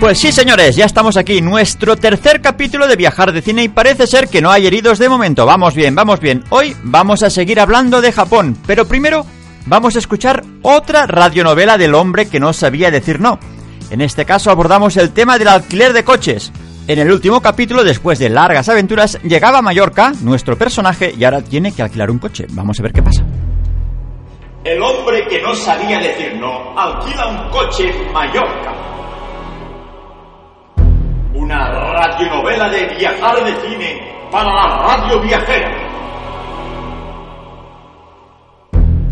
Pues sí, señores, ya estamos aquí, nuestro tercer capítulo de Viajar de Cine y parece ser que no hay heridos de momento. Vamos bien, vamos bien. Hoy vamos a seguir hablando de Japón, pero primero vamos a escuchar otra radionovela del hombre que no sabía decir no. En este caso abordamos el tema del alquiler de coches. En el último capítulo, después de largas aventuras, llegaba a Mallorca, nuestro personaje, y ahora tiene que alquilar un coche. Vamos a ver qué pasa. El hombre que no sabía decir no alquila un coche en Mallorca. Una radionovela de viajar de cine para la radio viajera.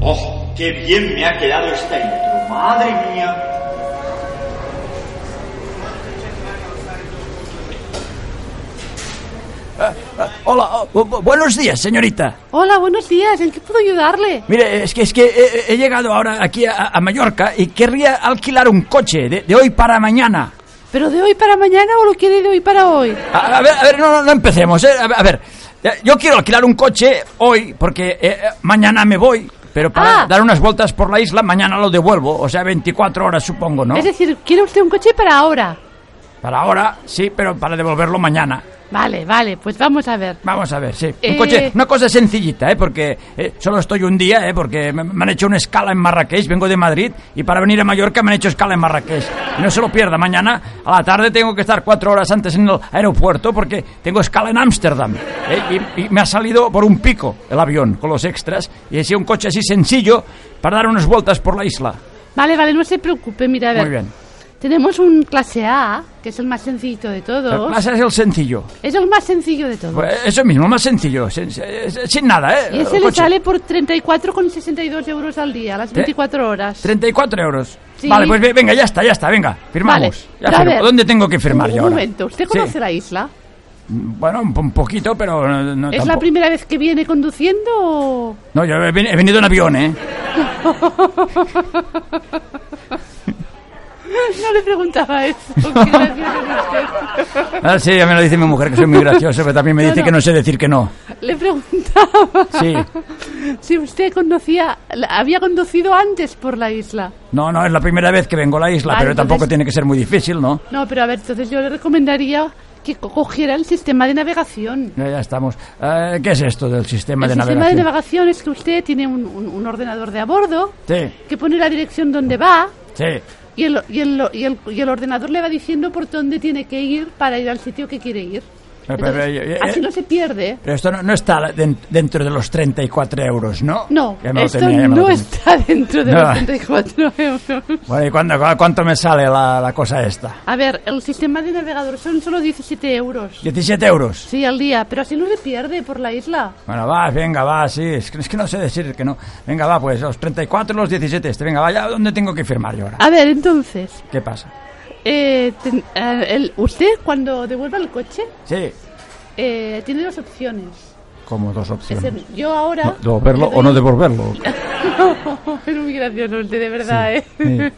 ¡Oh, qué bien me ha quedado esta intro! ¡Madre mía! Hola, oh, bu- buenos días, señorita. Hola, buenos días. ¿En qué puedo ayudarle? Mire, es que es que he, he llegado ahora aquí a, a Mallorca y querría alquilar un coche de, de hoy para mañana. ¿Pero de hoy para mañana o lo quiere de hoy para hoy? A, a ver, a ver, no, no, no empecemos. ¿eh? A, ver, a ver, yo quiero alquilar un coche hoy porque eh, eh, mañana me voy, pero para Ah. dar unas vueltas por la isla mañana lo devuelvo, o sea, 24 horas supongo, ¿no? Es decir, ¿quiere usted un coche para ahora? Para ahora, sí, pero para devolverlo mañana. Vale, vale, pues vamos a ver. Vamos a ver, sí. Un Eh. coche, una cosa sencillita, ¿eh? Porque eh, solo estoy un día, ¿eh? Porque me, me han hecho una escala en Marrakech, vengo de Madrid, y para venir a Mallorca me han hecho escala en Marrakech. Y no se lo pierda, mañana a la tarde tengo que estar cuatro horas antes en el aeropuerto porque tengo escala en Ámsterdam. ¿eh? Y, y me ha salido por un pico el avión con los extras, y he sido un coche así sencillo para dar unas vueltas por la isla. Vale, vale, no se preocupe, mira, a ver. Muy bien. Tenemos un clase A, que es el más sencillito de todos. Ese es el sencillo. Es el más sencillo de todos. Pues eso mismo, más sencillo, sin, sin nada, ¿eh? y ese El le sale por 34,62 euros al día, las 24 horas. 34 euros. Sí. Vale, pues ve- venga, ya está, ya está, venga, firmamos. Vale, Ya pero a firmo. ver, ¿Dónde tengo que firmar un, yo un ahora? momento, ¿usted Sí. conoce la isla? Bueno, un, poquito, pero no, no ¿Es la primera vez que viene conduciendo o...? No, yo he venido en avión, ¿eh? No le preguntaba eso. qué gracioso es usted. Ah, sí, ya me lo dice mi mujer, que soy muy gracioso, pero también me No, dice no. que no sé decir que no. Le preguntaba Sí. si usted conocía, había conducido antes por la isla. No, no, es la primera vez que vengo a la isla, Vale, pero tampoco entonces- tiene que ser muy difícil, ¿no? No, pero a ver, entonces yo le recomendaría que co- cogiera el sistema de navegación. Ya, ya estamos. Eh, ¿Qué es esto del sistema el de sistema navegación? de navegación es que usted tiene un, un- un ordenador de a bordo Sí, que pone la dirección donde va sí. Y el, y, el, y, el, y el ordenador le va diciendo por dónde tiene que ir para ir al sitio que quiere ir. Entonces, así no se pierde. Pero esto no, no está den- dentro de los 34 euros, ¿no? No, esto lo no está dentro de No. los 34 euros. Bueno, ¿y cuándo- cu- cuánto me sale la, la cosa esta? A ver, el sistema de navegador son solo 17 euros. 17 euros. Sí, al día, pero así no se pierde por la isla. Bueno, va, venga, va, sí. Es que, es que no sé decir que no. Venga, va, pues los 34 los 17. Este, venga, vaya, ¿dónde tengo que firmar yo ahora? A ver, entonces, ¿Qué pasa? Eh, ten- eh, el- usted cuando devuelva el coche Sí, eh, tiene dos opciones. como dos Es opciones. decir, yo ahora... No, ¿Devolverlo o no devolverlo? es muy gracioso usted, de verdad, Sí, ¿eh?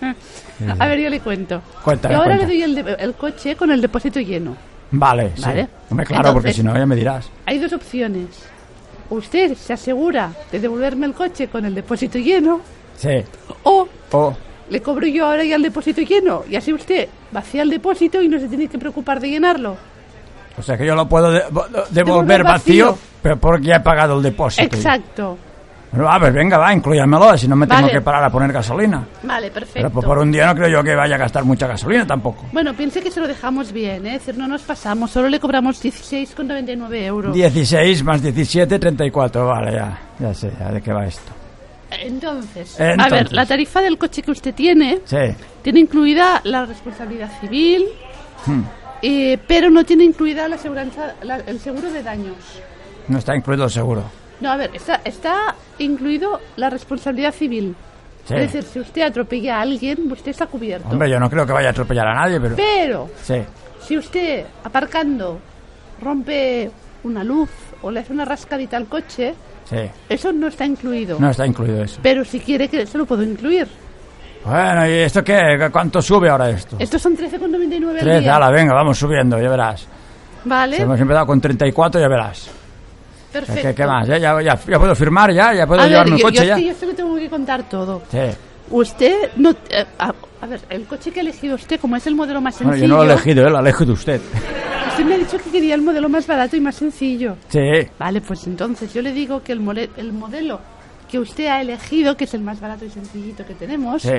sí. A ver, yo le cuento. Cuéntame, yo ahora cuenta. le doy el, de- el coche con el depósito lleno. Vale, sí. Vale. Hombre, claro, porque Entonces- si no, ya me dirás. Hay dos opciones. Usted se asegura de devolverme el coche con el depósito lleno Sí. o O, le cobro yo ahora ya el depósito lleno y así usted vacía el depósito y no se tiene que preocupar de llenarlo. o sea que yo lo puedo de- devolver vacío, vacío. pero porque ya he pagado el depósito. Exacto. Bueno, va, pues venga, va, incluyamelo, si no me tengo que parar a poner gasolina. Vale, Pero perfecto. pues, por un día no creo yo que vaya a gastar mucha gasolina tampoco. Bueno, piense que se lo dejamos bien, ¿eh? Es decir, no nos pasamos, solo le cobramos 16,99 euros. 16 más 17, 34, vale, ya, ya sé, ya de qué va esto. Entonces, Entonces. a ver, la tarifa del coche que usted tiene Sí, tiene incluida la responsabilidad civil, Hmm. eh, pero no tiene incluida la la- el seguro de daños. no está incluido el seguro. No, a ver, está, está incluido la responsabilidad civil. Sí. Es decir, si usted atropella a alguien, usted está cubierto. Hombre, yo no creo que vaya a atropellar a nadie, pero... Pero Sí, si usted, aparcando, rompe una luz o le hace una rascadita al coche, sí, eso no está incluido. no está incluido eso. Pero si quiere que se lo puedo incluir. Bueno, ¿y esto qué? ¿Cuánto sube ahora esto? Estos son 13,99 al 13, día. ala, venga, vamos subiendo, ya verás. Vale, Hemos empezado con 34, ya verás. perfecto. ¿Qué, qué más? ¿Ya, ya, ya, ya puedo firmar ya? ¿Ya puedo A ver, llevarme el yo, coche yo, ya? que yo que tengo que contar todo. Sí. Usted no... eh, a, a ver, el coche que ha elegido usted, como es el modelo más Bueno, sencillo... yo no lo he elegido, ¿eh? lo ha elegido usted. Usted me ha dicho que quería el modelo más barato y más sencillo. Sí. Vale, pues entonces yo le digo que el, mole- el modelo que usted ha elegido, que es el más barato y sencillito que tenemos, Sí.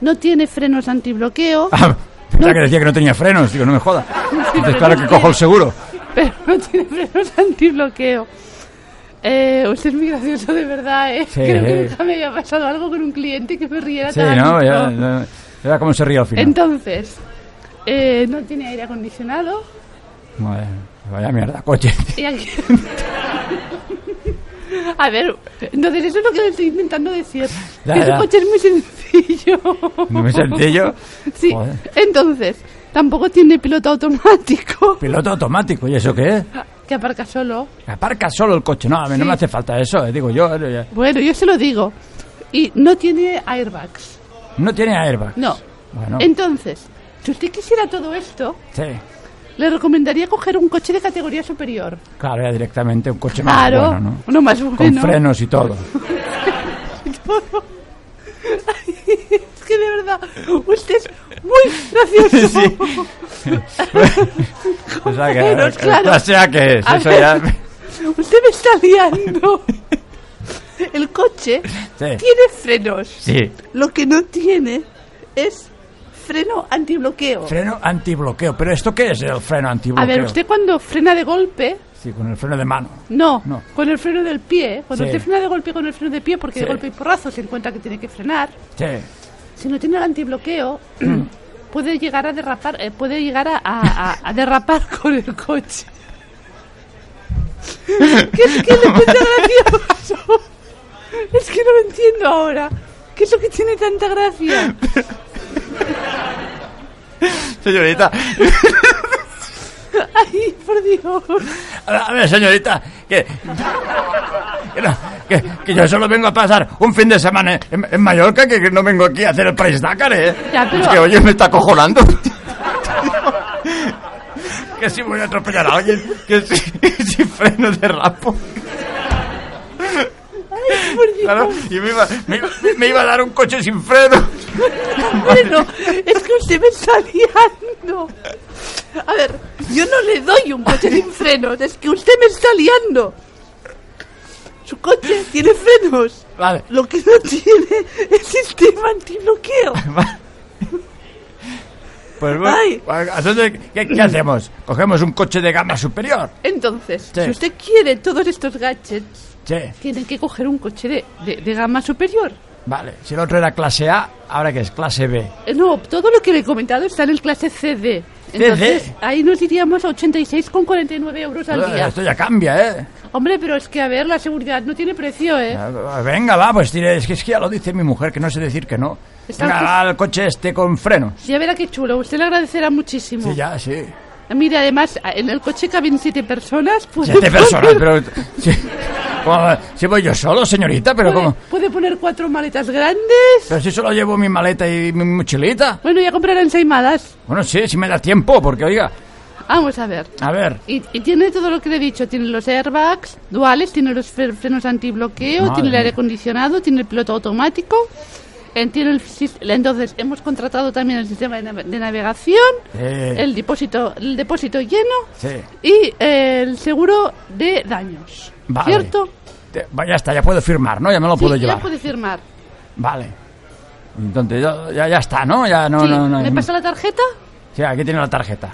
no tiene frenos antibloqueo, Ah, pensaba que decía que no tenía frenos, digo, no me joda. Entonces, claro que cojo el seguro. pero no tiene frenos antibloqueo. Eh, usted es muy gracioso de verdad, ¿eh? Sí. Creo que nunca me había pasado algo con un cliente que me riera Sí, tanto. ¿no? Ya, ya, ya cómo se ríe al final. Entonces, eh, no tiene aire acondicionado. Vaya mierda, coche. Y aquí... A ver, entonces eso es lo que estoy intentando decir. Ya, que su ya. coche es muy sencillo. Muy sencillo. Sí, Joder. entonces, tampoco tiene piloto automático Piloto automático, ¿y eso qué es? que aparca solo. Aparca solo el coche. No, a mí no me hace falta eso, eh, digo yo. eh. Bueno, yo se lo digo. Y no tiene airbags. No tiene airbag. No. Bueno, Entonces, si usted quisiera todo esto, sí. le recomendaría coger un coche de categoría superior. Claro, ya directamente un coche más bueno, ¿no? uno más bueno. Con frenos y todo. Es que de verdad, usted es muy gracioso. O sea que, frenos, claro. sea que es, eso ver. ya... Usted me está liando. El coche Sí. tiene frenos. Sí. Lo que no tiene es freno antibloqueo. Freno antibloqueo. ¿Pero esto qué es el freno antibloqueo? A ver, usted cuando frena de golpe, Sí, con el freno de mano. no, No. con el freno del pie. Cuando Sí. usted frena de golpe con el freno de pie, porque Sí. de golpe y porrazo se encuentra que tiene que frenar, Sí. si no tiene el antibloqueo, puede llegar a derrapar, eh, puede llegar a, a- derrapar con el coche. ¿Qué es que le cuenta gracioso? Es que no lo entiendo ahora. ¿Qué es lo que tiene tanta gracia? Señorita, Ay, por Dios. a ver, señorita, que, que, yo solo vengo a pasar un fin de semana en, en Mallorca, que, que no vengo aquí a hacer el País Dakar, ¿eh? Ya, pero- Es que, oye, me está acojonando. que si voy a atropellar a alguien, que si, si freno de rapo. Por Dios. Claro, y me iba, me, me iba a dar un coche sin freno. Bueno, es que usted me está liando. A ver, yo no le doy un coche sin frenos, es que usted me está liando. Su coche tiene frenos. Vale. Lo que no tiene es sistema antibloqueo. Pues bueno, Ay. entonces, ¿qué, qué hacemos? ¿Cogemos un coche de gama superior? Entonces, Sí. si usted quiere todos estos gadgets, Sí, tiene que coger un coche de, de- de gama superior. Vale. Si el otro era clase A, ahora que es clase B. Eh, No, todo lo que le he comentado está en el clase CD. Entonces, ahí nos iríamos a 86,49 euros al día. Esto ya cambia, ¿eh? Hombre, pero es que, a ver, la seguridad no tiene precio, ¿eh? Venga, va, pues tire, es que, es que ya lo dice mi mujer, que no sé decir que no. Venga, va, el coche este con frenos. Ya verá qué chulo, usted le agradecerá muchísimo. Sí, ya, sí. Mire, además, en el coche caben siete personas. Puede Siete poner- personas, pero... ¿Cómo? Si voy yo solo, señorita, pero puede, como... puede poner cuatro maletas grandes. Pero si solo llevo mi maleta y mi mochilita. Bueno, ya comprarán seis malas. Bueno, sí, si me da tiempo, porque oiga... Vamos a ver. A ver, Y, y tiene todo lo que le he dicho. Tiene los airbags duales, tiene los fre- frenos antibloqueo, Madre tiene el aire acondicionado, tiene el piloto automático. Tiene el entonces, hemos contratado también el sistema de, nav- de navegación, Eh. el, depósito, el depósito lleno sí. y eh, el seguro de daños. Vale. ¿Cierto? ya está, ya puedo firmar, ¿no? Ya me lo puedo sí, llevar. ya puede firmar. Vale. Entonces ya, ya, ya está, ¿no? Ya no, sí, no, no. ¿me pasa la tarjeta? Sí, aquí tiene la tarjeta.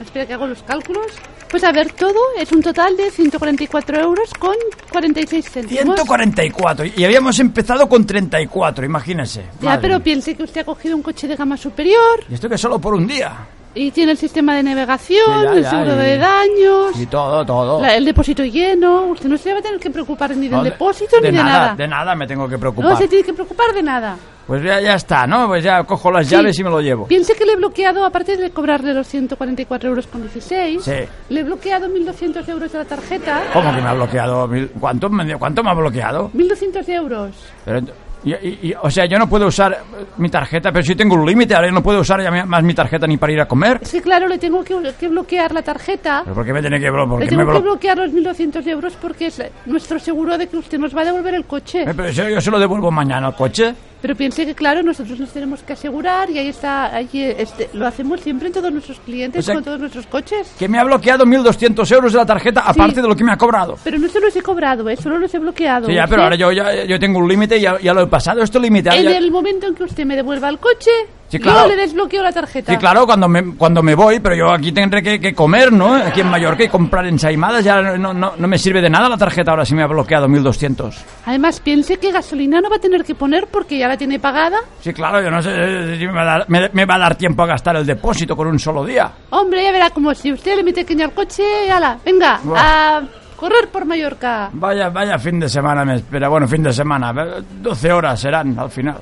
Espera que hago los cálculos. Pues a ver, todo es un total de 144 euros con 46 céntimos. 144. Y habíamos empezado con 34, imagínese. Ya, Madre pero piense que usted ha cogido un coche de gama superior Y esto que solo por un día. y tiene el sistema de navegación, Sí, ya, el ya, seguro de daños, Y todo, todo. la- el depósito lleno. Usted no se va a tener que preocupar ni del No, de- depósito ni de nada. De nada me tengo que preocupar. No se tiene que preocupar de nada. Pues ya, ya está, ¿no? Pues ya cojo las Sí. llaves y me lo llevo. Piense que le he bloqueado, aparte de cobrarle los 144 euros con 16, Sí. le he bloqueado 1.200 euros de la tarjeta. ¿Cómo que me ha bloqueado? ¿Cuánto me, cuánto me ha bloqueado? 1.200 euros. Pero, y- y- y- o sea, yo no puedo usar eh, mi tarjeta, pero si tengo un límite, ahora yo no puedo usar ya más mi tarjeta ni para ir a comer. Que claro, le tengo que, que bloquear la tarjeta. ¿Pero por qué me tiene que bloquear? Le tengo que bloquear los 1.200 euros porque es nuestro seguro de que usted nos va a devolver el coche. Pero yo, yo se lo devuelvo mañana al coche. Pero piense que, claro, nosotros nos tenemos que asegurar y ahí está, ahí este, lo hacemos siempre en todos nuestros clientes, O sea, con todos nuestros coches. Que me ha bloqueado 1.200 euros de la tarjeta, aparte de lo que me ha cobrado. Pero no se los he cobrado, ¿eh? solo los he bloqueado. Sí, ya, pero Usted- ahora yo, ya, yo tengo un límite y ya, ya lo he pasado. Esto límite. En ya- el momento en que usted me devuelva el coche, Sí, claro. yo le desbloqueo la tarjeta. Sí, claro, cuando me, cuando me voy, pero yo aquí tendré que, que comer, ¿no? Aquí en Mallorca y comprar ensaimadas, ya no, no, no me sirve de nada la tarjeta ahora si me ha bloqueado 1.200. Además, piense que gasolina no va a tener que poner porque ya la tiene pagada. Sí, claro, yo no sé eh, si me va, a dar, me, me va a dar tiempo a gastar el depósito con un solo día. Hombre, ya verá como si usted le mete caña al coche, ala, venga, Buah. a correr por Mallorca. Vaya, vaya fin de semana me espera. Bueno, fin de semana. eh, 12 horas serán al final.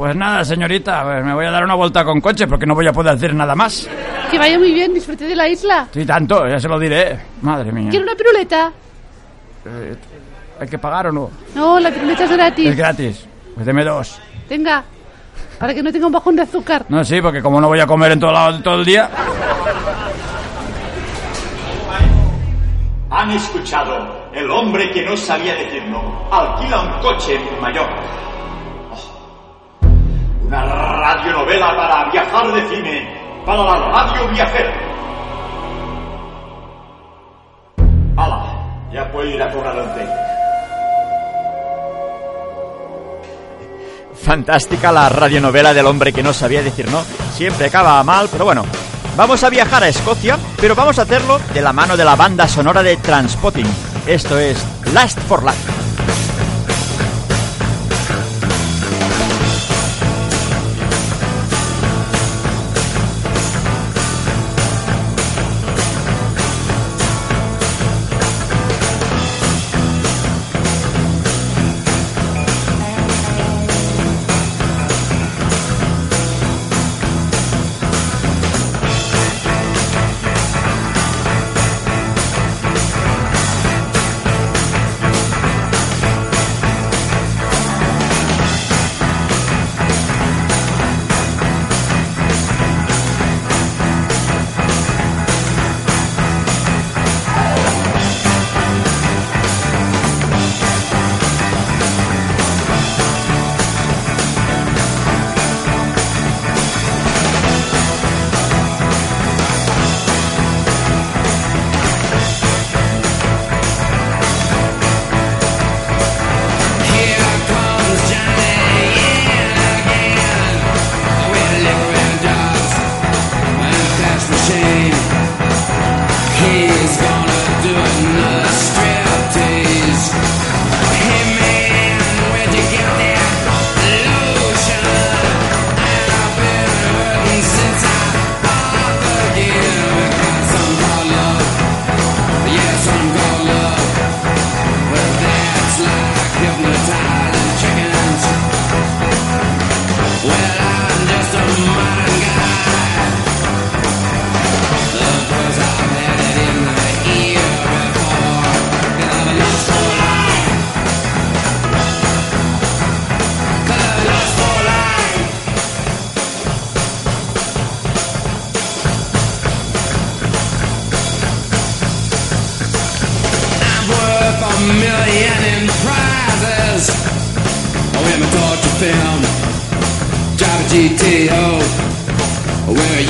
Pues nada, señorita, pues me voy a dar una vuelta con coche porque no voy a poder hacer nada más. Que vaya muy bien, disfrute de la isla. Sí, tanto, ya se lo diré. Madre mía. ¿Quiere una piruleta? ¿Hay que pagar o no? No, la piruleta es gratis. Es gratis. Pues deme dos. Tenga, para que no tenga un bajón de azúcar. No, sí, porque como no voy a comer en todo, lado, todo el día. Han escuchado El hombre que no sabía decir no alquila un coche en Mallorca. Una radionovela para viajar de cine para la radio viajera. ¡Hala! Ya puedo ir a cobrar el. Fantástica la radionovela del hombre que no sabía decir no. Siempre acaba mal, pero bueno. Vamos a viajar a Escocia, pero vamos a hacerlo de la mano de la banda sonora de Transpotting. Esto es Last for Life.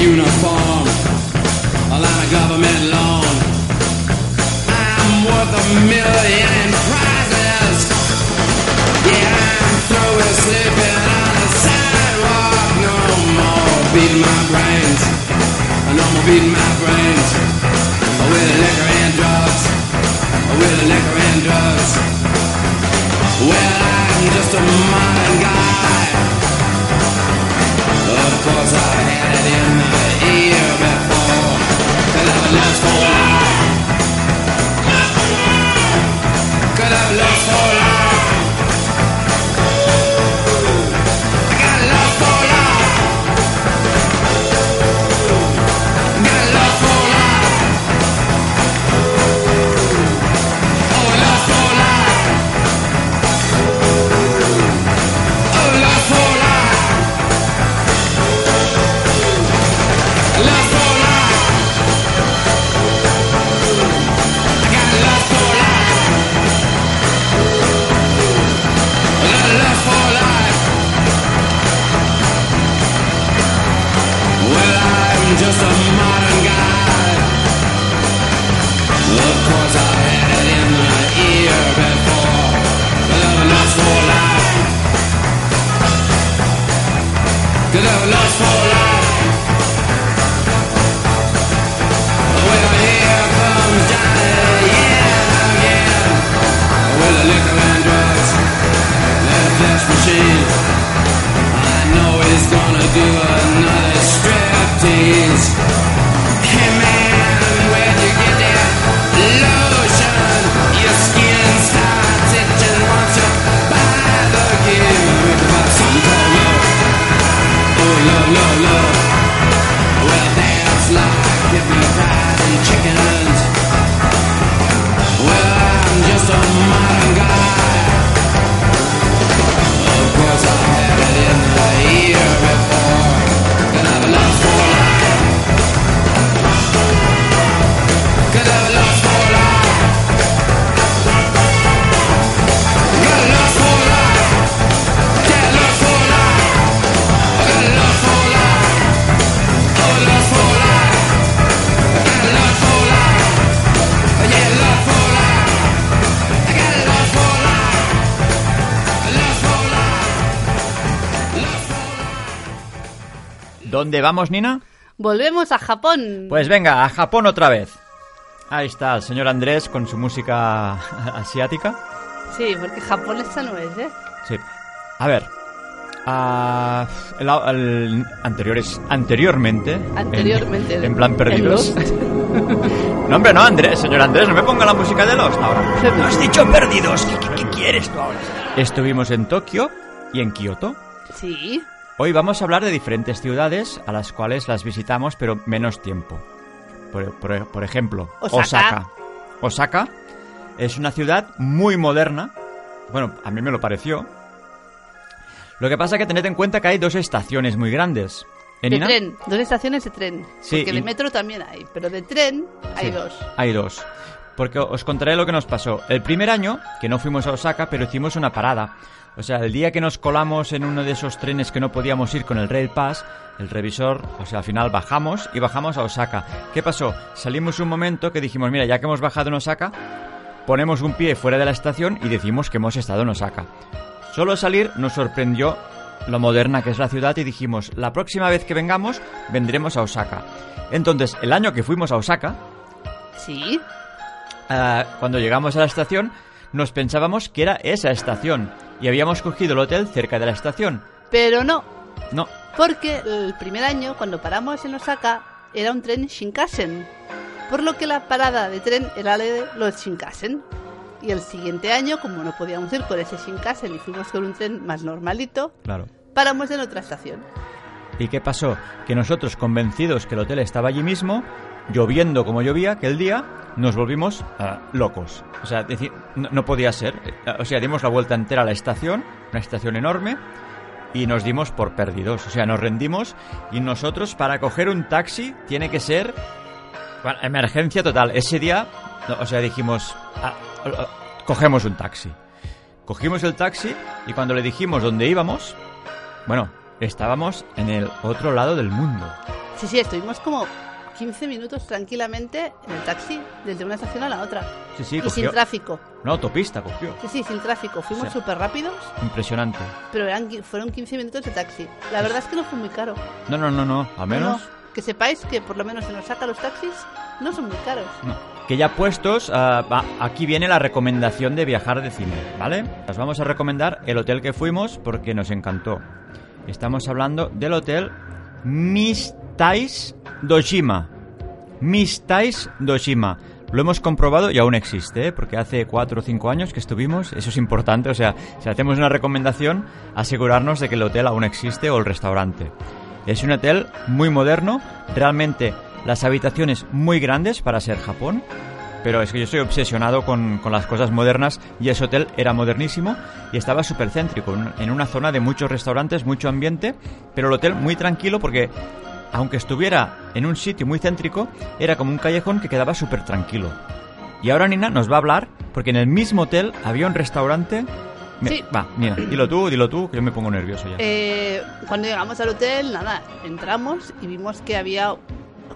uniform, a line of government loan. I'm worth a million in prizes. Yeah, I'm through with sleeping on the sidewalk. No more beating my brains. No more beating my brains. With liquor and drugs. With liquor and drugs. Well, I'm just a minor. ¿Dónde vamos, Nina? Volvemos a Japón. Pues venga, a Japón otra vez. Ahí está el señor Andrés con su música asiática. Sí, porque japonesa no es, ¿eh? Sí. A ver. el, el- anteriores, anteriormente. en- Anteriormente. En, plan perdidos. No, hombre, no, Andrés, señor Andrés, no me ponga la música de Lost ahora. ¿No has dicho perdidos? ¿Qué, qué- qué quieres tú ahora? Estuvimos en Tokio y en Kioto. Sí. Hoy vamos a hablar de diferentes ciudades a las cuales las visitamos, pero menos tiempo. Por, por- por ejemplo, Osaka. Osaka. Osaka es una ciudad muy moderna. Bueno, a mí me lo pareció. Lo que pasa es que tened en cuenta que hay dos estaciones muy grandes. ¿Eh, De Nina? tren, dos estaciones de tren. Sí, porque y- de metro también hay, pero de tren hay Sí, dos. Hay dos. Porque os contaré lo que nos pasó. El primer año, que no fuimos a Osaka, pero hicimos una parada. O sea, el día que nos colamos en uno de esos trenes que no podíamos ir con el Rail Pass, el revisor, o sea, al final bajamos y bajamos a Osaka. ¿Qué pasó? Salimos un momento que dijimos, mira, ya que hemos bajado en Osaka, ponemos un pie fuera de la estación y decimos que hemos estado en Osaka. Solo salir nos sorprendió lo moderna que es la ciudad y dijimos, la próxima vez que vengamos, vendremos a Osaka. Entonces, el año que fuimos a Osaka, Sí. Ah, cuando llegamos a la estación, nos pensábamos que era esa estación y habíamos cogido el hotel cerca de la estación. Pero no, No, porque el primer año, cuando paramos en Osaka, era un tren Shinkansen. Por lo que la parada de tren era la de los Shinkansen. Y el siguiente año, como no podíamos ir con ese Shinkansen y fuimos con un tren más normalito, claro. paramos en otra estación. ¿Y qué pasó? Que nosotros, convencidos que el hotel estaba allí mismo, lloviendo como llovía aquel día, nos volvimos ah, locos. O sea, no, podía ser. Eh, O sea, dimos la vuelta entera a la estación, una estación enorme, y nos dimos por perdidos. O sea, nos rendimos y nosotros para coger un taxi tiene que ser bueno, emergencia total. Ese día, o sea, dijimos, ah, ah, cogemos un taxi. Cogimos el taxi y cuando le dijimos dónde íbamos, bueno, estábamos en el otro lado del mundo. Sí, sí, estuvimos como 15 minutos tranquilamente en el taxi, desde una estación a la otra. Sí, sí, y cogió- sin tráfico. Una autopista cogió. Sí, sí, sin tráfico. Fuimos O sea- súper rápidos, Impresionante. pero eran, fueron 15 minutos de taxi. La verdad es que no fue muy caro. No, no, no, no. Al menos. No, no, que sepáis que por lo menos en Osaka los taxis no son muy caros. No. Que ya puestos, ah, va, aquí viene la recomendación de viajar de cine, ¿vale? Os vamos a recomendar el hotel que fuimos porque nos encantó. Estamos hablando del hotel Mistais Doshima. Mistais Doshima. Lo hemos comprobado y aún existe, ¿eh? porque hace 4 o 5 años que estuvimos, eso es importante, o sea, si hacemos una recomendación, asegurarnos de que el hotel aún existe o el restaurante. Es un hotel muy moderno, realmente las habitaciones muy grandes para ser Japón, pero es que yo estoy obsesionado con, con las cosas modernas y ese hotel era modernísimo y estaba súper céntrico, en una zona de muchos restaurantes, mucho ambiente, pero el hotel muy tranquilo porque aunque estuviera en un sitio muy céntrico, era como un callejón que quedaba súper tranquilo. Y ahora Nina nos va a hablar porque en el mismo hotel había un restaurante... Sí. Va, Nina, dilo tú, dilo tú, que yo me pongo nervioso ya. Eh, cuando llegamos al hotel, nada, entramos y vimos que había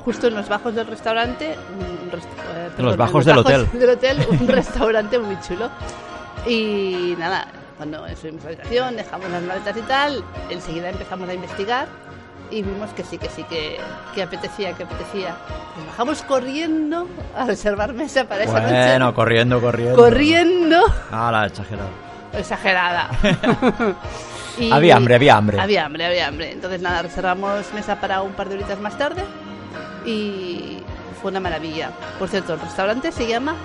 justo en los bajos del restaurante, un rest- eh, perdón, en bajos del hotel. del hotel, un restaurante muy chulo. Y nada, cuando subimos a la habitación, dejamos las maletas y tal, enseguida empezamos a investigar y vimos que sí, que sí, que, que apetecía, que apetecía. Nos bajamos corriendo a reservar mesa para esa Bueno, noche. corriendo, corriendo. Corriendo. Ah, la. Exagerada. Y- Había hambre, había hambre. Había hambre, había hambre. Entonces nada, reservamos mesa para un par de horitas más tarde y fue una maravilla. Por cierto, el restaurante se llama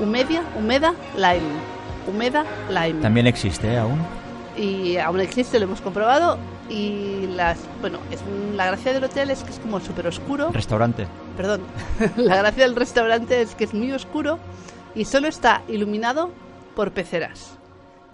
Humedia, Humeda Lime. Humeda Lime. También existe ¿eh? aún. Y aún existe, lo hemos comprobado. Y las, bueno, es un- la gracia del hotel es que es como súper oscuro. Restaurante. Perdón, la gracia del restaurante es que es muy oscuro y solo está iluminado por peceras,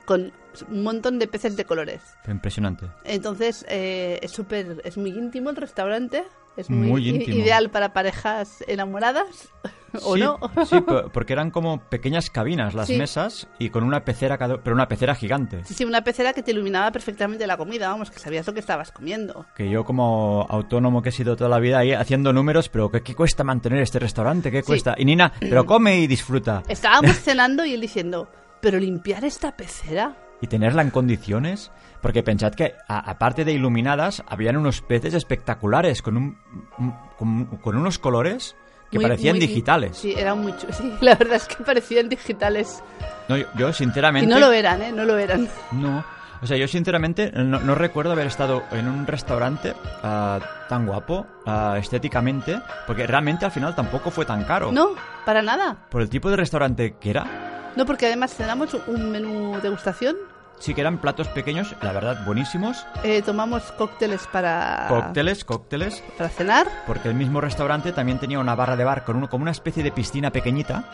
con un montón de peces de colores. Impresionante. Entonces eh, es súper, es muy íntimo el restaurante, es muy, Muy íntimo. ideal para parejas enamoradas, ¿o sí, no? Sí, po- porque eran como pequeñas cabinas las Sí. mesas y con una pecera, pero una pecera gigante. Sí, sí, una pecera que te iluminaba perfectamente la comida, vamos, que sabías lo que estabas comiendo. Que yo como autónomo que he sido toda la vida ahí haciendo números, pero ¿qué, qué cuesta mantener este restaurante? ¿Qué cuesta? Y Nina, pero come y disfruta. Estábamos cenando y él diciendo, pero limpiar esta pecera. Y tenerla en condiciones, porque pensad que a- aparte de iluminadas, habían unos peces espectaculares con, un, un- con, con unos colores que muy- parecían muy- digitales. Sí, eran muy chu- Sí, la verdad es que parecían digitales. No, yo, yo Y sinceramente... no lo eran, ¿eh? No lo eran. No. O sea, yo sinceramente no, no recuerdo haber estado en un restaurante ah, tan guapo ah, estéticamente, porque realmente al final tampoco fue tan caro. No, para nada. Por el tipo de restaurante que era, No, porque además cenamos un menú degustación, sí que eran platos pequeños, la verdad, buenísimos. eh, tomamos cócteles para, Cócteles, cócteles. para cenar. Porque el mismo restaurante también tenía una barra de bar con uno, como una especie de piscina pequeñita,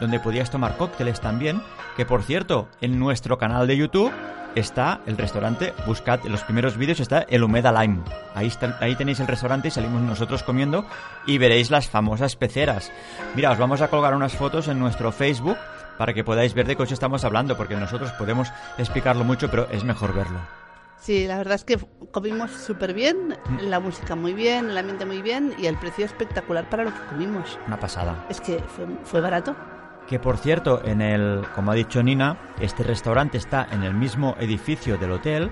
donde podías tomar cócteles también. Que por cierto, en nuestro canal de YouTube está el restaurante. Buscad en los primeros vídeos, está el Humeda Lime. Ahí, está- ahí tenéis el restaurante y salimos nosotros comiendo y veréis las famosas peceras. Mira, os vamos a colgar unas fotos en nuestro Facebook para que podáis ver de qué os estamos hablando, porque nosotros podemos explicarlo mucho, pero es mejor verlo. Sí, la verdad es que comimos súper bien, Mm. la música muy bien, el ambiente muy bien y el precio espectacular para lo que comimos. Una pasada. Es que fue, fue barato. Que por cierto, en el, como ha dicho Nina, este restaurante está en el mismo edificio del hotel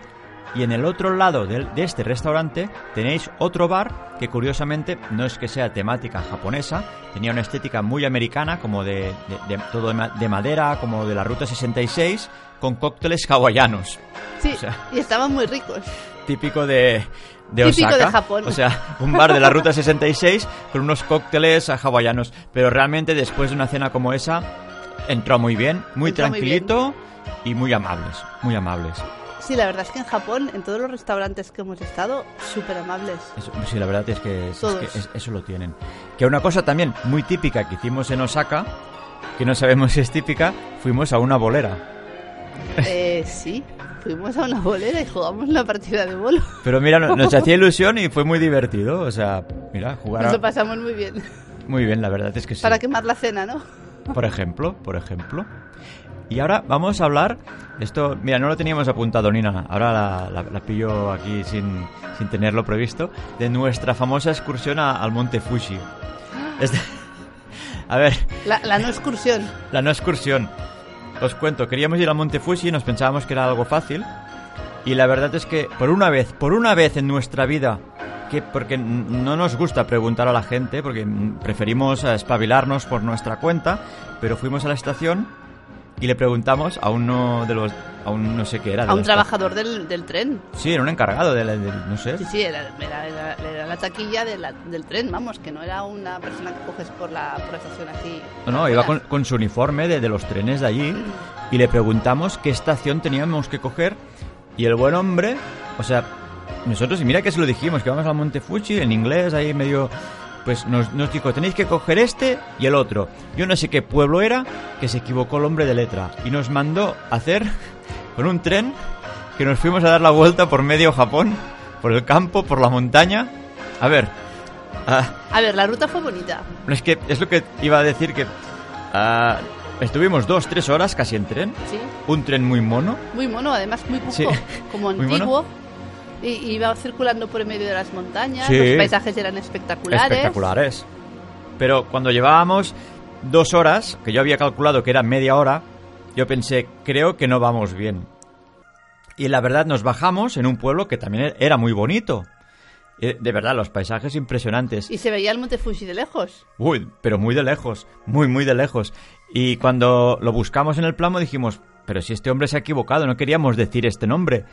y en el otro lado de este restaurante tenéis otro bar que curiosamente no es que sea temática japonesa, tenía una estética muy americana, como de, de- de- todo de, ma- de madera, como de la Ruta 66, con cócteles hawaianos, Sí, O sea- y estaban muy ricos. típico de, de Típico Osaka. de Japón. O sea, un bar de la Ruta 66 con unos cócteles hawaianos. Pero realmente después de una cena como esa, entró muy bien, muy Entró muy tranquilito y muy amables, muy amables. Sí, la verdad es que en Japón, en todos los restaurantes que hemos estado, súper amables. Eso- sí, la verdad es que, es- es Todos. que es- eso lo tienen. Que una cosa también muy típica que hicimos en Osaka, que no sabemos si es típica, fuimos a una bolera. Eh, sí, fuimos a una bolera y jugamos una partida de bolo. Pero mira, no- nos hacía ilusión y fue muy divertido. O sea, mira, jugar Nos a- lo pasamos muy bien. muy bien, la verdad es que sí. Para quemar la cena, ¿no? Por ejemplo, por ejemplo. Y ahora vamos a hablar. Esto, mira, no lo teníamos apuntado, Nina. Ahora la, la- la pillo aquí sin, sin tenerlo previsto. De nuestra famosa excursión a- al Monte Fuji. Este- A ver, La, la no excursión. la no excursión. Os cuento, queríamos ir a Montefuji y nos pensábamos que era algo fácil. Y la verdad es que por una vez, por una vez en nuestra vida, que porque no nos gusta preguntar a la gente, porque preferimos espabilarnos por nuestra cuenta, pero fuimos a la estación y le preguntamos a uno de los, a un no sé qué era. de A un trabajador del, del tren. Sí, era un encargado de, la- no sé. Sí, sí, era, era- era- era la taquilla de la- del tren, vamos, que no era una persona que coges por la, por la estación así. No, no, iba con, con su uniforme de, de los trenes de allí y le preguntamos qué estación teníamos que coger y el buen hombre, o sea, nosotros, y mira que se lo dijimos, que vamos a Montefuji en inglés, ahí medio, pues nos, nos dijo, tenéis que coger este y el otro. Yo no sé qué pueblo era, que se equivocó el hombre de letra y nos mandó a hacer con un tren que nos fuimos a dar la vuelta por medio Japón, por el campo, por la montaña. A ver, ah, A ver, la ruta fue bonita. es que es lo que iba a decir que ah, estuvimos dos, tres horas casi en tren. Sí, Un tren muy mono. muy mono, además muy cuco, Sí. como antiguo. Y iba circulando por en medio de las montañas, Sí. los paisajes eran espectaculares. Espectaculares. Pero cuando llevábamos dos horas, que yo había calculado que era media hora, yo pensé, creo que no vamos bien. Y la verdad nos bajamos en un pueblo que también era muy bonito. Eh, De verdad, los paisajes impresionantes. Y se veía el Monte Fuji de lejos. Uy, pero muy de lejos, muy, muy de lejos. Y cuando lo buscamos en el plano dijimos, pero si este hombre se ha equivocado, no queríamos decir este nombre.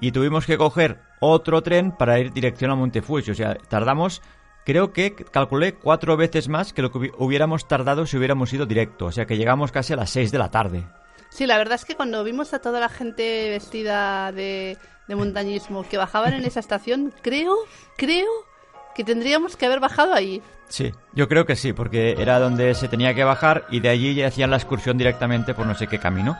Y tuvimos que coger otro tren para ir dirección a Montefuji. O sea, tardamos, creo que calculé cuatro veces más que lo que hubi- hubiéramos tardado si hubiéramos ido directo. O sea, que llegamos casi a las seis de la tarde. Sí, la verdad es que cuando vimos a toda la gente vestida de, de montañismo que bajaban en esa estación, creo, creo que tendríamos que haber bajado ahí. Sí, yo creo que sí, porque era donde se tenía que bajar y de allí ya hacían la excursión directamente por no sé qué camino.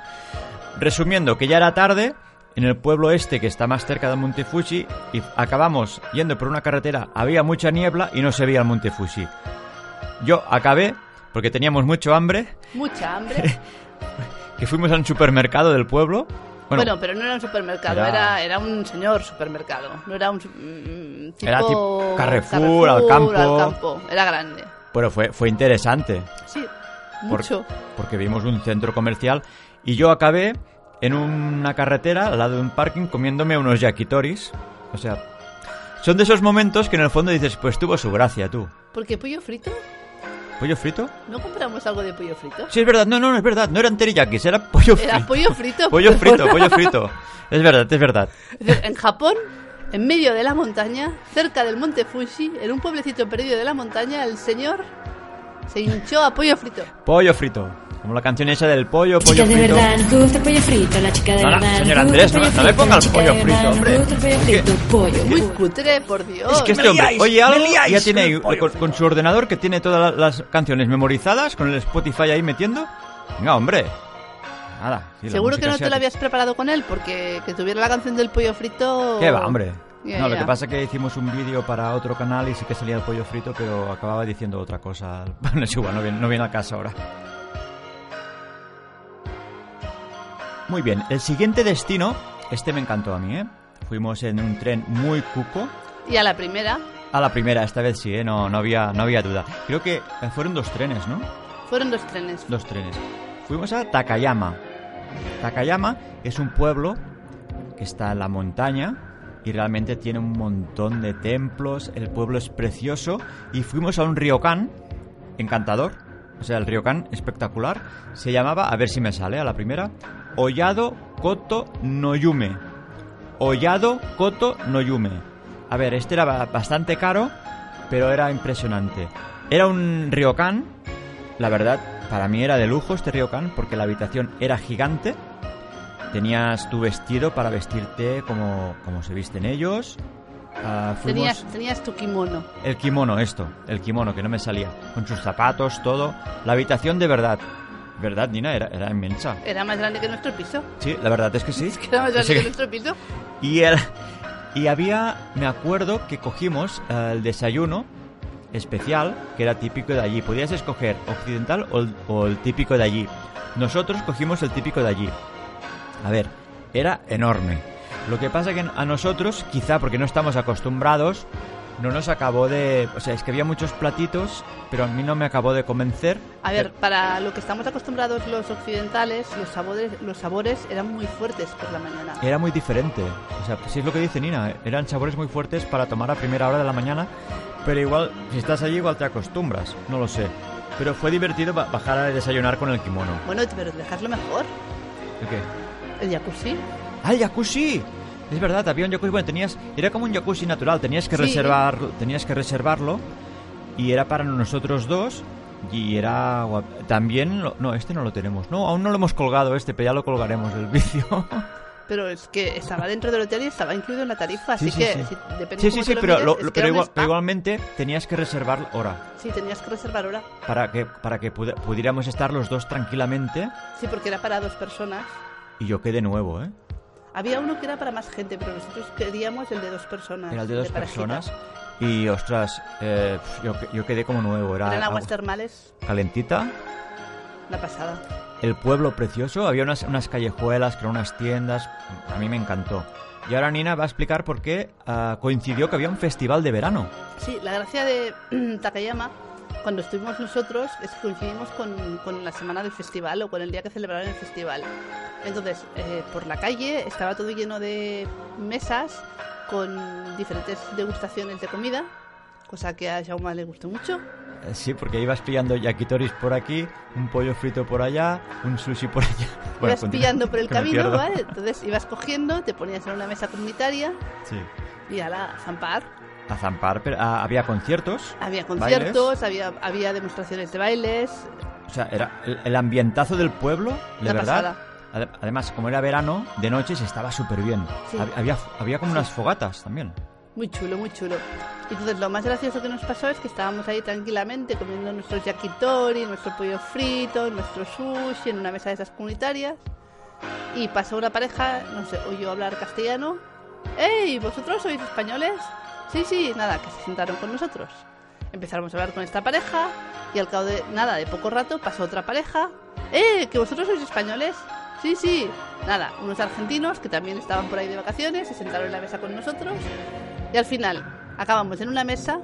Resumiendo, que ya era tarde, en el pueblo este que está más cerca del Monte Fuji, y acabamos yendo por una carretera, había mucha niebla y no se veía el Monte Fuji. Yo acabé, porque teníamos mucho hambre, Mucha hambre. que fuimos a un supermercado del pueblo. Bueno, Bueno, pero no era un supermercado, era- era, era un señor supermercado. No era un su- mm, tipo, Era tipo Carrefour, al campo. al campo. Era grande. pero fue, fue interesante. Sí, Por- mucho. porque vimos un centro comercial y yo acabé en una carretera al lado de un parking comiéndome unos yakitoris. O sea, son de esos momentos que en el fondo dices, pues tuvo su gracia tú. Porque pollo frito, ¿Pollo frito? ¿no compramos algo de pollo frito? Sí, es verdad, no, no, no es verdad, no eran teriyakis, era pollo frito. Era pollo frito. Pollo frito, pollo frito. Es verdad, es verdad. En Japón, en medio de la montaña, cerca del monte Fuji, en un pueblecito perdido de la montaña, el señor se hinchó a pollo frito. Pollo frito. Como la canción esa del pollo, pollo Chica de frito. verdad, nos gusta el pollo frito, la chica de No, no, verdad. señor nos Andrés, no- no le ponga el pollo frito, verdad, hombre. Nos gusta el pollo frito, pollo. Muy cutre, por Dios. Es que este hombre liáis, oye algo liáis ya tiene con con, su ordenador que tiene todas la- las canciones memorizadas, con el Spotify ahí metiendo. Venga, hombre. Nada. sí, Seguro que no te lo habías preparado con él, porque que tuviera la canción del pollo frito... ¿Qué va, hombre? Ya, no, lo ya. que pasa es que hicimos un vídeo para otro canal y sí que salía el pollo frito, pero acababa diciendo otra cosa. Bueno, es igual, no viene, no viene a casa ahora. Muy bien, el siguiente destino, este me encantó a mí, ¿eh? Fuimos en un tren muy cuco. Y a la primera A la primera, esta vez sí, ¿eh? No, no, había, no había duda. Creo que eh, fueron dos trenes, ¿no? fueron dos trenes. Dos trenes. Fuimos a Takayama. Takayama es un pueblo que está en la montaña y realmente tiene un montón de templos. El pueblo es precioso y fuimos a un ryokan encantador. O sea, el ryokan espectacular. Se llamaba, a ver si me sale a la primera, Oyado Koto Noyume. Oyado Koto Noyume. A ver, este era ba- bastante caro, pero era impresionante. Era un ryokan la verdad, para mí era de lujo este ryokan porque la habitación era gigante. Tenías tu vestido para vestirte como, como se visten ellos. Ah, fuimos- Tenías, tenías tu kimono. El kimono, esto, el kimono que no me salía. Con sus zapatos, todo. La habitación de verdad. ¿Verdad, Nina? Era, era inmensa. Era más grande que nuestro piso. Sí, la verdad es que sí. Era más grande Sí. que nuestro piso. Y, el, y había, me acuerdo que cogimos eh, el desayuno especial, que era típico de allí. Podías escoger occidental o el, o el típico de allí. Nosotros cogimos el típico de allí. A ver, era enorme. Lo que pasa que a nosotros, quizá porque no estamos acostumbrados, no nos acabó de... O sea, es que había muchos platitos, pero a mí no me acabó de convencer. A ver, para lo que estamos acostumbrados los occidentales, los sabores, los sabores eran muy fuertes por la mañana. Era muy diferente. O sea, si es lo que dice Nina, eran sabores muy fuertes para tomar a primera hora de la mañana, pero igual, si estás allí, igual te acostumbras, no lo sé. Pero fue divertido ba- bajar a desayunar con el kimono. Bueno, pero dejarlo mejor. ¿El qué? El jacuzzi. ¡Ah, el jacuzzi! Es verdad, había un jacuzzi, bueno, tenías, era como un jacuzzi natural, tenías que Sí. reservar, tenías que reservarlo y era para nosotros dos y era guap- también, lo- no, este no lo tenemos, no, aún no lo hemos colgado este, pero ya lo colgaremos el vicio. Pero es que estaba dentro del hotel y estaba incluido en la tarifa, así Sí, sí, que sí. si- depende Sí, sí, lo pero, mires, lo- pero igual- igualmente tenías que reservar hora Sí, tenías que reservar hora. para que para que pudi- pudiéramos estar los dos tranquilamente Sí, porque era para dos personas. y yo quedé nuevo, ¿eh? Había uno que era para más gente, pero nosotros queríamos el de dos personas. Era el de dos parejita. personas y ostras, eh, yo, yo quedé como nuevo, era Eran aguas agua termales, calentita. la pasada. el pueblo precioso, había unas, unas callejuelas, creo unas tiendas, a mí me encantó. Y ahora Nina va a explicar por qué ah, coincidió que había un festival de verano. Sí, la gracia de Takayama, cuando estuvimos nosotros, es coincidimos con, con la semana del festival o con el día que celebraron el festival. Entonces, eh, por la calle estaba todo lleno de mesas con diferentes degustaciones de comida, cosa que a Jaume le gustó mucho. Eh, Sí, porque ibas pillando yakitoris por aquí, un pollo frito por allá, un sushi por allá. Bueno, ibas pillando por el camino. ¿vale? Entonces ibas cogiendo, te ponías en una mesa comunitaria Sí. y a la zampar. A zampar, pero ah, había conciertos. Había bailes. conciertos, había, había demostraciones de bailes. O sea, era el, el ambientazo del pueblo, de La verdad. Ade- Además, como era verano, de noche se estaba súper bien. Sí. Hab- Había, había como unas fogatas también. Muy chulo, muy chulo. Entonces lo más gracioso que nos pasó es que estábamos ahí tranquilamente comiendo nuestros yakitori, nuestro pollo frito, nuestro sushi en una mesa de esas comunitarias. Y pasó una pareja, no sé, oyó hablar castellano. ¡Ey! ¿Vosotros sois españoles? Sí, sí, nada, que se sentaron con nosotros. Empezamos a hablar con esta pareja y al cabo de nada, de poco rato, pasó otra pareja. ¡Eh! ¿Que vosotros sois españoles? Sí, sí. Nada, unos argentinos que también estaban por ahí de vacaciones, se sentaron en la mesa con nosotros. Y al final acabamos en una mesa,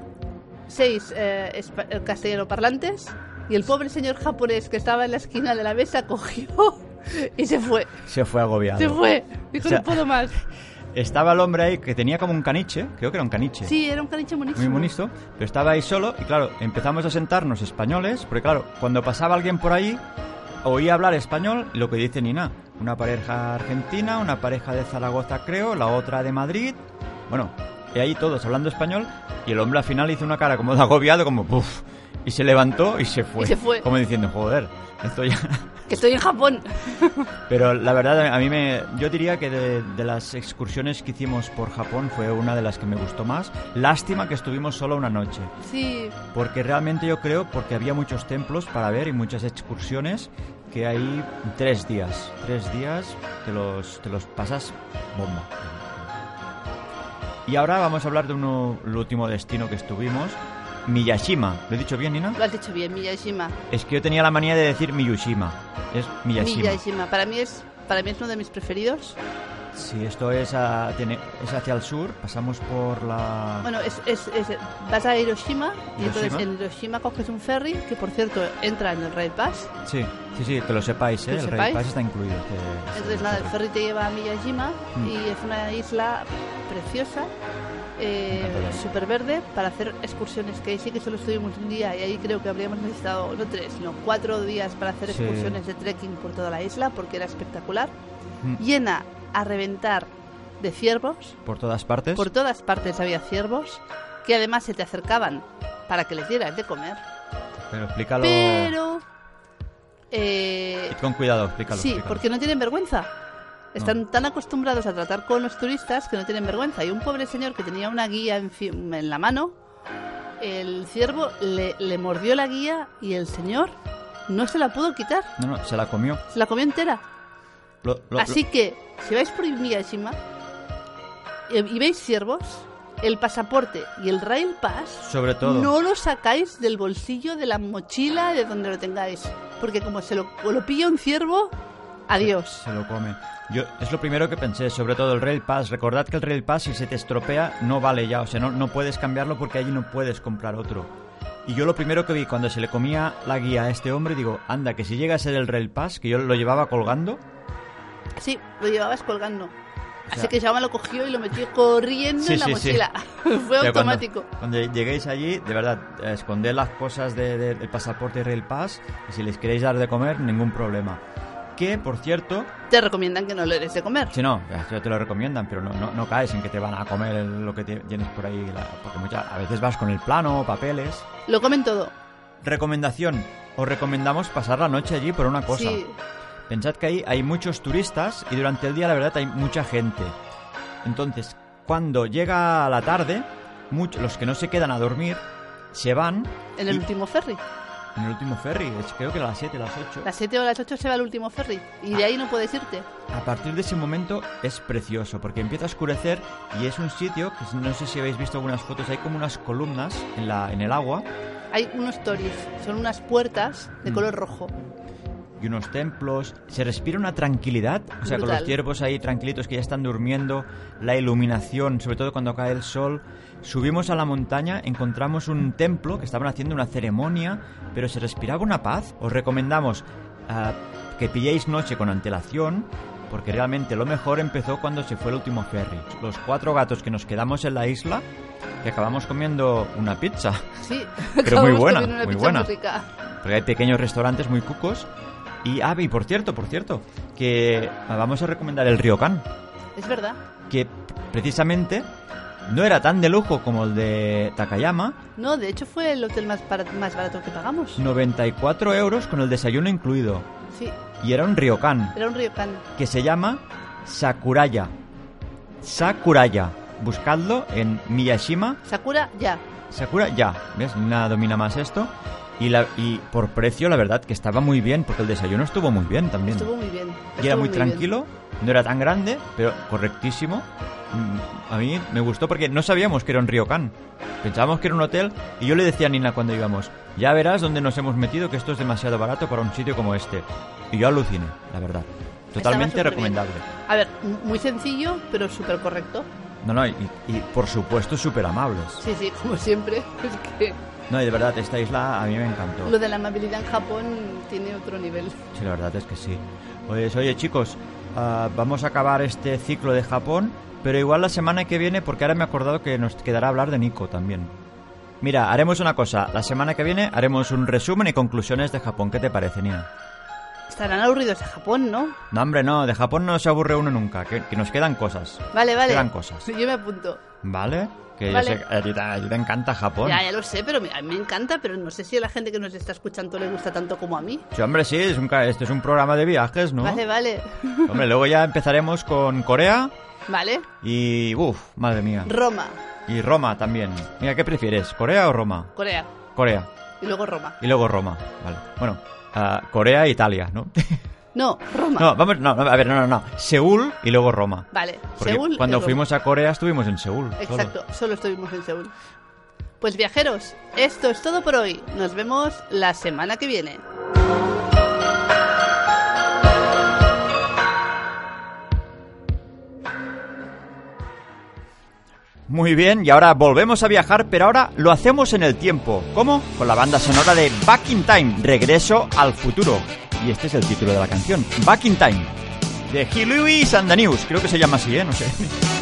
seis eh, eh, castellano parlantes, y el pobre señor japonés que estaba en la esquina de la mesa cogió y se fue. Se fue agobiado. Se fue. Dijo, O sea, no puedo más. Estaba el hombre ahí que tenía como un caniche, creo que era un caniche. Sí, era un caniche buenísimo. muy bonito, pero estaba ahí solo y claro, empezamos a sentarnos españoles, porque claro, cuando pasaba alguien por ahí, oía hablar español lo que dice Nina, una pareja argentina, una pareja de Zaragoza creo, la otra de Madrid, bueno, y ahí todos hablando español y el hombre al final hizo una cara como de agobiado, como puff, y se levantó y se fue, Y se fue. como diciendo, joder, esto ya... Que estoy en Japón. Pero la verdad, a mí me. Yo diría que de, de las excursiones que hicimos por Japón fue una de las que me gustó más. Lástima que estuvimos solo una noche. Sí, Porque realmente yo creo, porque había muchos templos para ver y muchas excursiones, que hay tres días. Tres días te los, te los pasas bomba. Y ahora vamos a hablar de uno, el último destino que estuvimos, Miyashima. ¿Lo he dicho bien, Nina? lo has dicho bien, Miyashima. Es que yo tenía la manía de decir Miyushima. Es Miyashima. Miyashima. Para mí es para mí es uno de mis preferidos. Sí, esto es, a- tiene- es hacia el sur, pasamos por la... Bueno, es, es, es- vas a Hiroshima y entonces en Hiroshima coges un ferry que por cierto entra en el Rail Pass. Sí, sí, sí, que lo sepáis, ¿eh? ¿Lo el sepáis? Rail Pass está incluido. que- Entonces nada, el ferry te lleva a Miyajima Mm. y es una isla preciosa, eh, súper verde, para hacer excursiones, que ahí sí que solo estuvimos un día y ahí creo que habríamos necesitado, no tres, sino cuatro días para hacer Sí. excursiones de trekking por toda la isla porque era espectacular. Mm. Llena a reventar de ciervos, Por todas partes. por todas partes había ciervos que además se te acercaban para que les dieras de comer, Pero explícalo... pero... eh, Con cuidado, explícalo. Sí, explícalo. porque no tienen vergüenza. Están tan acostumbrados a tratar con los turistas que no tienen vergüenza. Y un pobre señor que tenía una guía en, la mano, el ciervo le, le mordió la guía y el señor no se la pudo quitar. No, no, se la comió. Se la comió entera. Lo- lo- Así que, si vais por Miyashima eh, y veis ciervos, el pasaporte y el Rail Pass sobre todo. no lo sacáis del bolsillo de la mochila de donde lo tengáis. Porque como se lo pilla un ciervo, Adiós. Se lo come. Yo, es lo primero que pensé, sobre todo el Rail Pass. Recordad que el Rail Pass, si se te estropea, no vale ya. O sea, no, no puedes cambiarlo porque allí no puedes comprar otro. Y yo lo primero que vi cuando se le comía la guía a este hombre, digo, anda, que si llega a ser el Rail Pass, que yo lo llevaba colgando, Sí, lo llevabas colgando. sea- Así que Jaume lo cogió y lo metió corriendo Sí, en la sí, sí. mochila. Fue O sea, cuando- automático. Cuando, lleguéis allí, de verdad, esconded las cosas de- de- del pasaporte y Rail Pass. Y si les queréis dar de comer, ningún problema. Que, por cierto, Te recomiendan que no le des de comer. si no, ya te lo recomiendan, pero no, no, no caes en que te van a comer lo que tienes por ahí. la- porque muchas, a veces vas con el plano, papeles. Lo comen todo. Recomendación. Os recomendamos pasar la noche allí por una cosa. Sí, Pensad que ahí hay muchos turistas y durante el día la verdad hay mucha gente. Entonces, cuando llega la tarde, much- los que no se quedan a dormir se van en el y- último ferry. En el último ferry, creo que a las 7, las 8. Las 7 o las 8 se va el último ferry. Y de ahí no puedes irte. A partir de ese momento es precioso porque empieza a oscurecer y es un sitio que no sé si habéis visto algunas fotos, hay como unas columnas en, la, en el agua Hay unos toris. Son unas puertas de Mm. color rojo. Y unos templos, se respira una tranquilidad, o sea, con Brutal. los ciervos ahí tranquilitos que ya están durmiendo, la iluminación, sobre todo cuando cae el sol. Subimos a la montaña, encontramos un templo que estaban haciendo una ceremonia, pero se respiraba una paz. Os recomendamos ah, que pilléis noche con antelación, porque realmente lo mejor empezó cuando se fue el último ferry. Los cuatro gatos que nos quedamos en la isla, que acabamos comiendo una pizza. Sí. Pero muy buena, muy buena. rica. Porque hay pequeños restaurantes muy cucos. Y, ah, y por cierto, por cierto, que vamos a recomendar el Ryokan, Es verdad. que precisamente no era tan de lujo como el de Takayama, No, de hecho fue el hotel más, bara- más barato que pagamos. 94 euros con el desayuno incluido. Sí, Y era un Ryokan, era un ryokan. que se llama Sakuraya. Sakuraya. Buscadlo en Miyashima Sakura, ya. Sakura, ya, ¿ves? Nada domina más esto. Y, la, y por precio, la verdad, que estaba muy bien, porque el desayuno estuvo muy bien también. Estuvo muy bien. y era estuvo muy bien. tranquilo, no era tan grande, pero correctísimo. Mm, A mí me gustó porque no sabíamos que era un ryokan. Pensábamos que era un hotel y yo le decía a Nina cuando íbamos, ya verás dónde nos hemos metido, que esto es demasiado barato para un sitio como este. Y yo aluciné, la verdad. Totalmente recomendable. A ver, muy sencillo, pero súper correcto. No, no, y, y por supuesto súper amables. Sí, sí, como siempre. Es que No, y de verdad, esta isla a mí me encantó. lo de la amabilidad en Japón tiene otro nivel. Sí, la verdad es que sí. Pues oye chicos, ah, vamos a acabar este ciclo de Japón, pero igual la semana que viene, porque ahora me he acordado que nos quedará hablar de Nico también. Mira, haremos una cosa, la semana que viene haremos un resumen y conclusiones de Japón. ¿Qué te parece, Nina? Estarán aburridos de Japón, ¿no? No, hombre, no, de Japón no se aburre uno nunca, que, que nos quedan cosas. Vale, vale. Quedan cosas. Yo me apunto. ¿Vale? Que yo sé a ti, te- a ti te encanta Japón. Ya, ya lo sé, pero me- a mí me encanta, pero no sé si a la gente que nos está escuchando le gusta tanto como a mí. Sí, hombre, sí, es un, este es un programa de viajes, ¿no? Vale, vale. Hombre, luego ya empezaremos con Corea Vale. y... Uf, madre mía. Roma, Y Roma también. Mira, ¿qué prefieres? ¿Corea o Roma? Corea. Corea. Y luego Roma. Y luego Roma. Vale. Bueno, Corea e Italia, ¿no? No, Roma. no, vamos, no, no, a ver, no, no, no. Seúl y luego Roma. Vale, Porque Seúl. y cuando Roma. fuimos a Corea estuvimos en Seúl. solo. Exacto, solo estuvimos en Seúl. Pues viajeros, esto es todo por hoy. Nos vemos la semana que viene. Muy bien, y ahora volvemos a viajar, pero ahora lo hacemos en el tiempo. ¿Cómo? Con la banda sonora de Back in Time, Regreso al futuro. Y este es el título de la canción, Back in Time. De Hugh Lewis and creo que se llama así, ¿eh? No sé.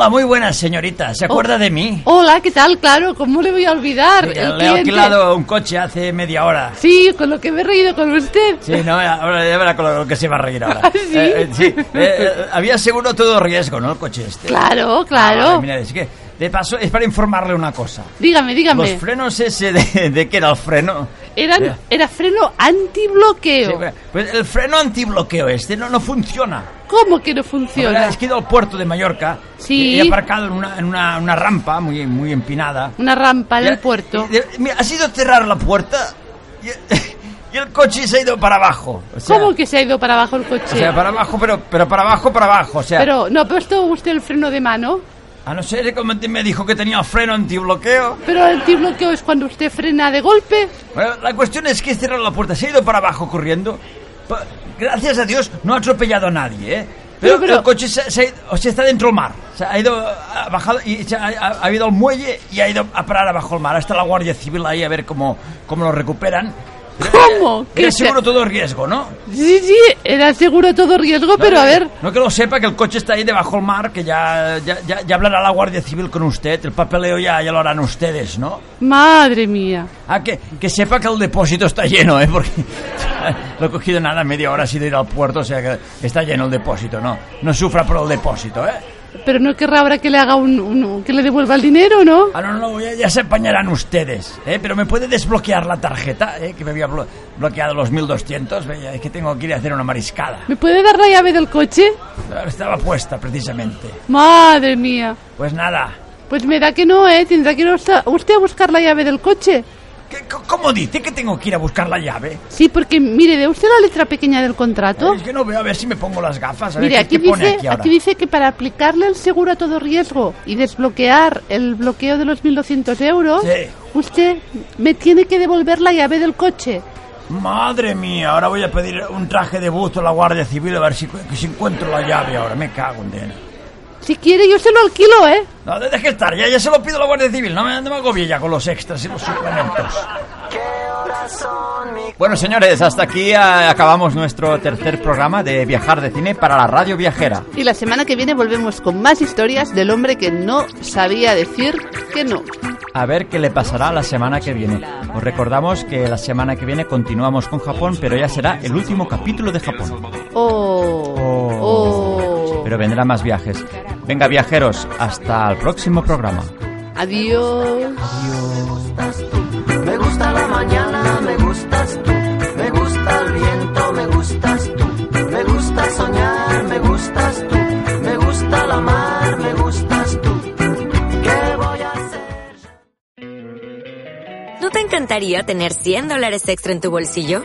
hola, muy buenas, señorita. ¿Se acuerda de mí? Hola, ¿qué tal? Claro, ¿cómo le voy a olvidar? Le El he alquilado un coche hace media hora. Sí, con lo que me he reído con usted. Sí, no, ahora ya verá con lo que se va a reír ahora. ¿Ah, sí? Eh, eh, sí, eh, eh, había seguro todo riesgo, ¿no? El coche este. Claro, claro. Ah, mira, es que, de paso, es para informarle una cosa. dígame, dígame. Los frenos ese de, de qué era el freno. Eran, Eh, era freno antibloqueo. sí, pues el freno antibloqueo este no, no funciona. ¿Cómo que no funciona? verdad es que he ido al puerto de Mallorca Sí. y he aparcado en una, en una, una rampa muy, muy empinada. Una rampa en el puerto. mira, ha sido cerrar la puerta y, y el coche se ha ido para abajo. O sea, ¿Cómo que se ha ido para abajo el coche? O sea, para abajo, pero, pero para abajo, para abajo. O sea, Pero, ¿no ha puesto usted el freno de mano? a no ser que me dijo que tenía freno antibloqueo. Pero el antibloqueo es cuando usted frena de golpe. Bueno, la cuestión es que he cerrado la puerta, se ha ido para abajo corriendo. Gracias a Dios no ha atropellado a nadie, ¿eh? Pero, Pero, pero- el coche se, está dentro del mar. Se ha ido, ha bajado y se ha, ha- ha ido al muelle y ha ido a parar abajo el mar. Está la Guardia Civil ahí a ver cómo, cómo lo recuperan. ¿Cómo? Era, ¿Qué era se- seguro todo riesgo, ¿no? Sí, sí, era seguro todo riesgo, pero a ver. No que lo sepa, que el coche está ahí debajo del mar, que ya, ya, ya, ya hablará la Guardia Civil con usted. El papeleo ya, ya lo harán ustedes, ¿no? Madre mía. Ah, que, que sepa que el depósito está lleno, ¿eh? Porque lo he cogido nada, media hora ha sido ir al puerto, o sea que está lleno el depósito, ¿no? No sufra por el depósito, ¿eh? Pero no querrá ahora que le haga un, un- que le devuelva el dinero, ¿no? Ah, no, no, ya, ya se apañarán ustedes, ¿eh? Pero me puede desbloquear la tarjeta, ¿eh? Que me había blo- bloqueado los 1200, Ve, es que tengo que ir a hacer una mariscada. ¿Me puede dar la llave del coche? Estaba puesta, precisamente. Madre mía. Pues nada. Pues me da que no, ¿eh? Tendrá que ir usted usted a buscar la llave del coche. ¿Qué- c- ¿Cómo dice que tengo que ir a buscar la llave? Sí, porque mire, ¿de usted la letra pequeña del contrato? Es que no veo, a ver si me pongo las gafas. A ver Mire, qué, aquí qué pone dice, aquí ahora. aquí dice que para aplicarle el seguro a todo riesgo y desbloquear el bloqueo de los 1.200 euros, Sí. usted me tiene que devolver la llave del coche. Madre mía, ahora voy a pedir un traje de buzo a la Guardia Civil a ver si, si encuentro la llave ahora. Me cago en. Si quiere, yo se lo alquilo, ¿eh? No, deje estar, ya, ya se lo pido a la Guardia Civil. No me, no me agobie ya con los extras y los suplementos. Bueno, señores, hasta aquí ah, acabamos nuestro tercer programa de Viajar de Cine para la Radio Viajera. Y la semana que viene volvemos con más historias del hombre que no sabía decir que no. A ver qué le pasará la semana que viene. Os recordamos que la semana que viene continuamos con Japón, pero ya será el último capítulo de Japón. Oh. Oh. Pero vendrán más viajes. Venga, viajeros, hasta el próximo programa. Adiós. Me gusta la mañana, me gustas tú. Me gusta el viento, me gustas tú. Me gusta soñar, me gustas tú. Me gusta la mar, me gustas tú. ¿Qué voy a hacer? ¿No te encantaría tener 100 dólares extra en tu bolsillo?